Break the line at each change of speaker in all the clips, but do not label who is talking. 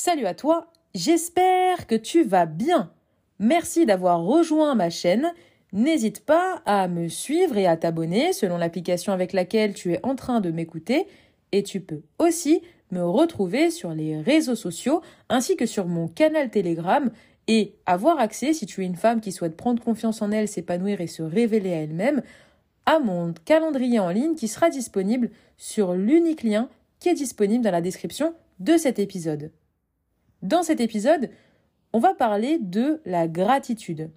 Salut à toi, j'espère que tu vas bien. Merci d'avoir rejoint ma chaîne. N'hésite pas à me suivre et à t'abonner selon l'application avec laquelle tu es en train de m'écouter. Et tu peux aussi me retrouver sur les réseaux sociaux ainsi que sur mon canal Telegram et avoir accès, si tu es une femme qui souhaite prendre confiance en elle, s'épanouir et se révéler à elle-même, à mon calendrier en ligne qui sera disponible sur l'unique lien qui est disponible dans la description de cet épisode. Dans cet épisode, on va parler de la gratitude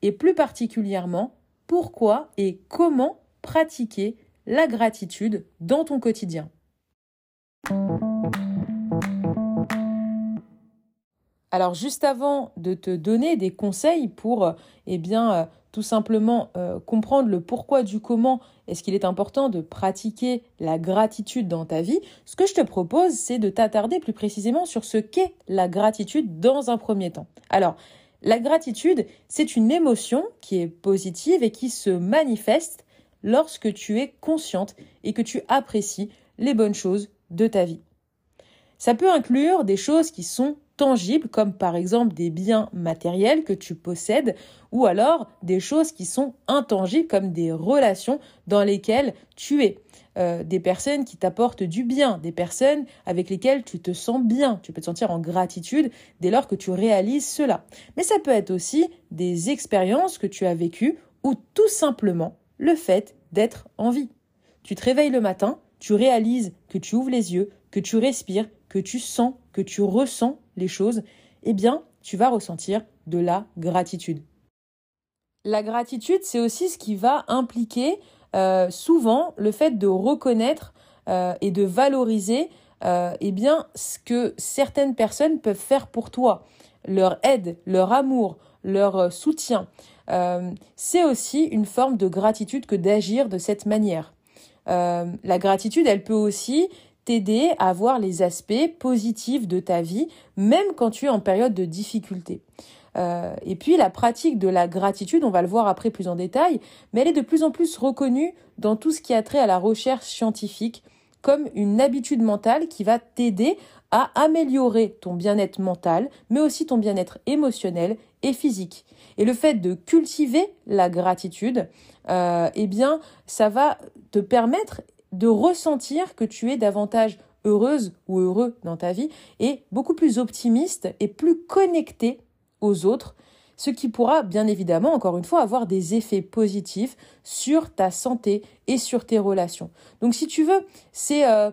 et plus particulièrement pourquoi et comment pratiquer la gratitude dans ton quotidien. Alors juste avant de te donner des conseils pour eh bien euh, tout simplement euh, comprendre le pourquoi du comment est-ce qu'il est important de pratiquer la gratitude dans ta vie, ce que je te propose, c'est de t'attarder plus précisément sur ce qu'est la gratitude dans un premier temps. Alors, la gratitude, c'est une émotion qui est positive et qui se manifeste lorsque tu es consciente et que tu apprécies les bonnes choses de ta vie. Ça peut inclure des choses qui sont tangibles, comme par exemple des biens matériels que tu possèdes, ou alors des choses qui sont intangibles, comme des relations dans lesquelles tu es. Euh, des personnes qui t'apportent du bien, des personnes avec lesquelles tu te sens bien, tu peux te sentir en gratitude dès lors que tu réalises cela. Mais ça peut être aussi des expériences que tu as vécues ou tout simplement le fait d'être en vie. Tu te réveilles le matin, tu réalises que tu ouvres les yeux, que tu respires, tu sens, que tu ressens les choses, eh bien, tu vas ressentir de la gratitude. La gratitude, c'est aussi ce qui va impliquer euh, souvent le fait de reconnaître euh, et de valoriser euh, eh bien, ce que certaines personnes peuvent faire pour toi, leur aide, leur amour, leur soutien. c'est aussi une forme de gratitude que d'agir de cette manière. la gratitude, elle peut aussi t'aider à voir les aspects positifs de ta vie, même quand tu es en période de difficulté. Euh, et puis la pratique de la gratitude, on va le voir après plus en détail, mais elle est de plus en plus reconnue dans tout ce qui a trait à la recherche scientifique comme une habitude mentale qui va t'aider à améliorer ton bien-être mental, mais aussi ton bien-être émotionnel et physique. Et le fait de cultiver la gratitude, euh, eh bien, ça va te permettre de ressentir que tu es davantage heureuse ou heureux dans ta vie et beaucoup plus optimiste et plus connecté aux autres, ce qui pourra bien évidemment, encore une fois, avoir des effets positifs sur ta santé et sur tes relations. Donc si tu veux. Euh,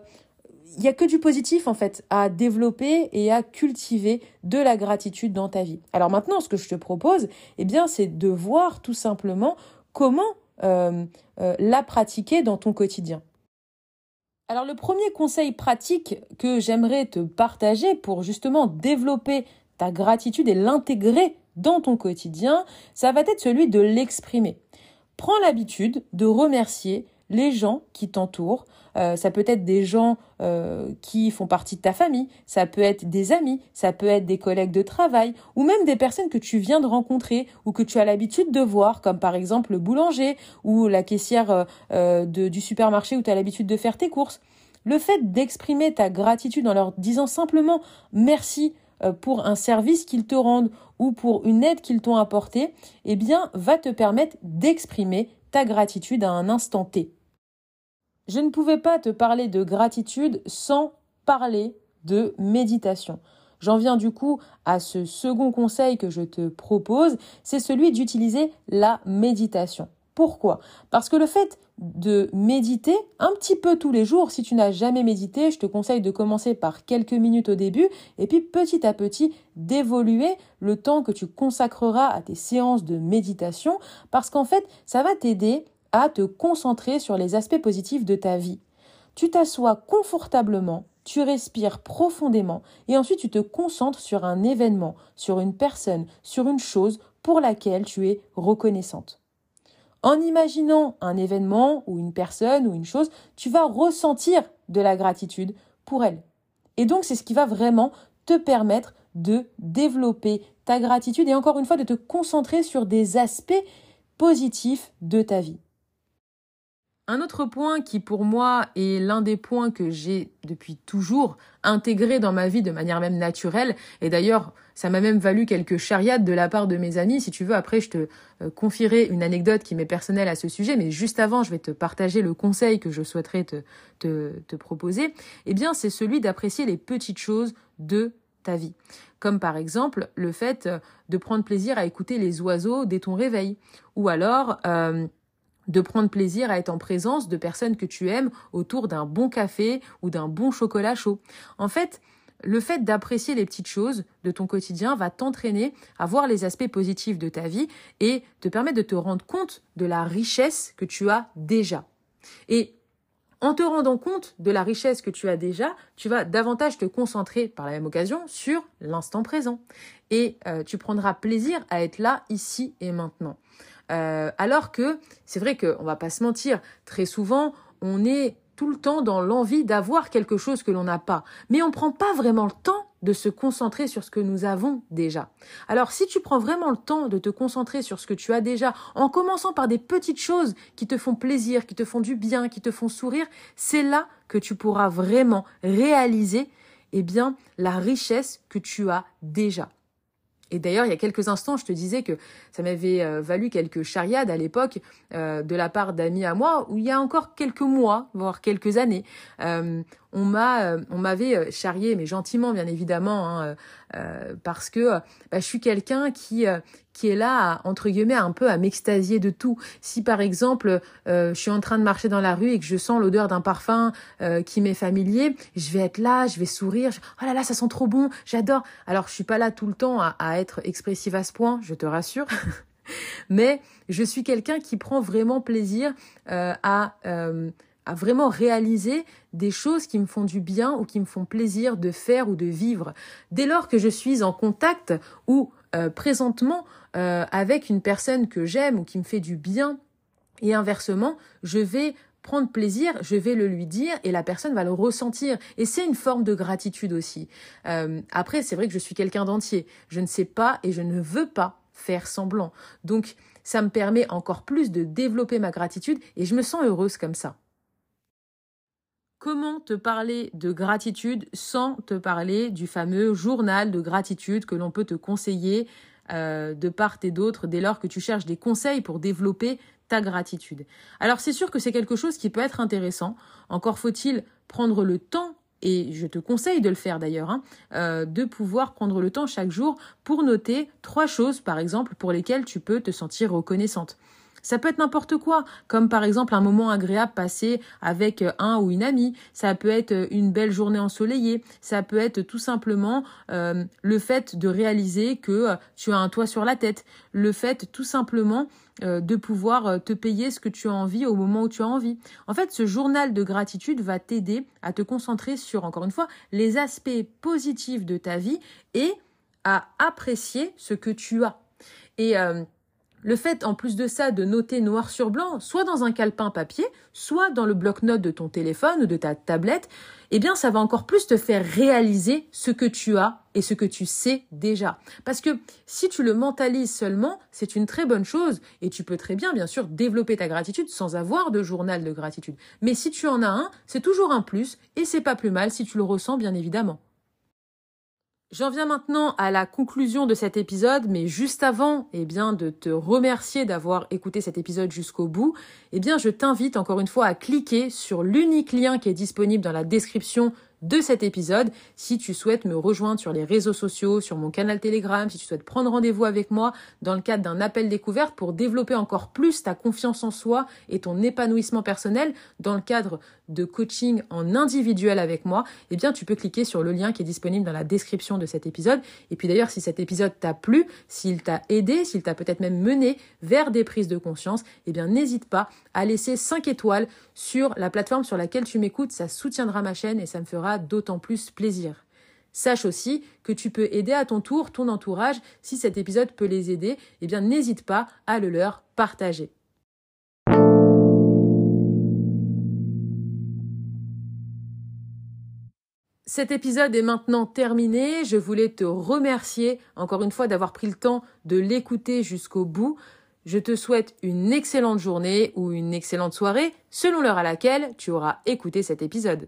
il n'y a que du positif en fait à développer et à cultiver de la gratitude dans ta vie. Alors maintenant, ce que je te propose, eh bien, c'est de voir tout simplement comment euh, euh, la pratiquer dans ton quotidien. Alors le premier conseil pratique que j'aimerais te partager pour justement développer ta gratitude et l'intégrer dans ton quotidien, ça va être celui de l'exprimer. Prends l'habitude de remercier les gens qui t'entourent. Euh, ça peut être des gens euh, qui font partie de ta famille, ça peut être des amis, ça peut être des collègues de travail, ou même des personnes que tu viens de rencontrer ou que tu as l'habitude de voir, comme par exemple le boulanger ou la caissière euh, du supermarché où tu as l'habitude de faire tes courses. Le fait d'exprimer ta gratitude en leur disant simplement merci pour un service qu'ils te rendent ou pour une aide qu'ils t'ont apportée, eh bien, va te permettre d'exprimer ta gratitude à un instant T. Je ne pouvais pas te parler de gratitude sans parler de méditation. J'en viens du coup à ce second conseil que je te propose, c'est celui d'utiliser la méditation. Pourquoi? Parce que le fait de méditer un petit peu tous les jours, si tu n'as jamais médité, je te conseille de commencer par quelques minutes au début et puis petit à petit d'évoluer le temps que tu consacreras à tes séances de méditation parce qu'en fait, ça va t'aider à te concentrer sur les aspects positifs de ta vie. Tu t'assois confortablement, tu respires profondément et ensuite tu te concentres sur un événement, sur une personne, sur une chose pour laquelle tu es reconnaissante. En imaginant un événement ou une personne ou une chose, tu vas ressentir de la gratitude pour elle. Et donc c'est ce qui va vraiment te permettre de développer ta gratitude et encore une fois de te concentrer sur des aspects positifs de ta vie. Un autre point qui pour moi est l'un des points que j'ai depuis toujours intégré dans ma vie de manière même naturelle, et d'ailleurs ça m'a même valu quelques chariades de la part de mes amis, si tu veux après je te euh, confierai une anecdote qui m'est personnelle à ce sujet, mais juste avant je vais te partager le conseil que je souhaiterais te, te, te proposer, eh bien c'est celui d'apprécier les petites choses de ta vie. Comme par exemple le fait de prendre plaisir à écouter les oiseaux dès ton réveil, ou alors... Euh, de prendre plaisir à être en présence de personnes que tu aimes autour d'un bon café ou d'un bon chocolat chaud. En fait, le fait d'apprécier les petites choses de ton quotidien va t'entraîner à voir les aspects positifs de ta vie et te permettre de te rendre compte de la richesse que tu as déjà. Et en te rendant compte de la richesse que tu as déjà, tu vas davantage te concentrer par la même occasion sur l'instant présent. Et euh, tu prendras plaisir à être là, ici et maintenant. Euh, alors que c'est vrai qu'on va pas se mentir, très souvent on est tout le temps dans l'envie d'avoir quelque chose que l'on n'a pas, mais on prend pas vraiment le temps de se concentrer sur ce que nous avons déjà. Alors si tu prends vraiment le temps de te concentrer sur ce que tu as déjà, en commençant par des petites choses qui te font plaisir, qui te font du bien, qui te font sourire, c'est là que tu pourras vraiment réaliser eh bien la richesse que tu as déjà. Et d'ailleurs, il y a quelques instants, je te disais que ça m'avait euh, valu quelques chariades à l'époque euh, de la part d'amis à moi, où il y a encore quelques mois, voire quelques années, euh, on m'a, euh, on m'avait euh, charrié, mais gentiment bien évidemment, hein, euh, parce que bah, je suis quelqu'un qui qui est là, entre guillemets, un peu à m'extasier de tout. Si par exemple, je suis en train de marcher dans la rue et que je sens l'odeur d'un parfum qui m'est familier, je vais être là, je vais sourire. oh là là, ça sent trop bon, j'adore. Alors je suis pas là tout le temps à, à être expressive à ce point, je te rassure. Mais je suis quelqu'un qui prend vraiment plaisir à à vraiment réaliser des choses qui me font du bien ou qui me font plaisir de faire ou de vivre. Dès lors que je suis en contact ou euh, présentement euh, avec une personne que j'aime ou qui me fait du bien, et inversement, je vais prendre plaisir, je vais le lui dire et la personne va le ressentir. Et c'est une forme de gratitude aussi. Euh, après, c'est vrai que je suis quelqu'un d'entier. Je ne sais pas et je ne veux pas faire semblant. Donc, ça me permet encore plus de développer ma gratitude et je me sens heureuse comme ça. Comment te parler de gratitude sans te parler du fameux journal de gratitude que l'on peut te conseiller euh, de part et d'autre dès lors que tu cherches des conseils pour développer ta gratitude. Alors c'est sûr que c'est quelque chose qui peut être intéressant. Encore faut-il prendre le temps et je te conseille de le faire d'ailleurs, hein, euh, de pouvoir prendre le temps chaque jour pour noter trois choses, par exemple, pour lesquelles tu peux te sentir reconnaissante. Ça peut être n'importe quoi, comme par exemple un moment agréable passé avec euh, un ou une amie. Ça peut être euh, une belle journée ensoleillée. Ça peut être tout simplement euh, le fait de réaliser que tu as un toit sur la tête. Le fait tout simplement de pouvoir te payer ce que tu as envie au moment où tu as envie. En fait, ce journal de gratitude va t'aider à te concentrer sur, encore une fois, les aspects positifs de ta vie et à apprécier ce que tu as. Et le fait, en plus de ça, de noter noir sur blanc, soit dans un calepin papier, soit dans le bloc-notes de ton téléphone ou de ta tablette, eh bien, ça va encore plus te faire réaliser ce que tu as et ce que tu sais déjà. Parce que si tu le mentalises seulement, c'est une très bonne chose et tu peux très bien, bien sûr, développer ta gratitude sans avoir de journal de gratitude. Mais si tu en as un, c'est toujours un plus et c'est pas plus mal si tu le ressens, bien évidemment. J'en viens maintenant à la conclusion de cet épisode, mais juste avant, eh bien, de te remercier d'avoir écouté cet épisode jusqu'au bout, eh bien, je t'invite encore une fois à cliquer sur l'unique lien qui est disponible dans la description de cet épisode. Si tu souhaites me rejoindre sur les réseaux sociaux, sur mon canal Telegram, si tu souhaites prendre rendez-vous avec moi dans le cadre d'un appel découverte pour développer encore plus ta confiance en soi et ton épanouissement personnel dans le cadre de coaching en individuel avec moi, eh bien tu peux cliquer sur le lien qui est disponible dans la description de cet épisode. Et puis d'ailleurs, si cet épisode t'a plu, s'il t'a aidé, s'il t'a peut-être même mené vers des prises de conscience, eh bien n'hésite pas à laisser 5 étoiles sur la plateforme sur laquelle tu m'écoutes, ça soutiendra ma chaîne et ça me d'autant plus plaisir. Sache aussi que tu peux aider à ton tour ton entourage si cet épisode peut les aider, eh bien n'hésite pas à le leur partager. Cet épisode est maintenant terminé. Je voulais te remercier encore une fois d'avoir pris le temps de l'écouter jusqu'au bout. Je te souhaite une excellente journée ou une excellente soirée selon l'heure à laquelle tu auras écouté cet épisode.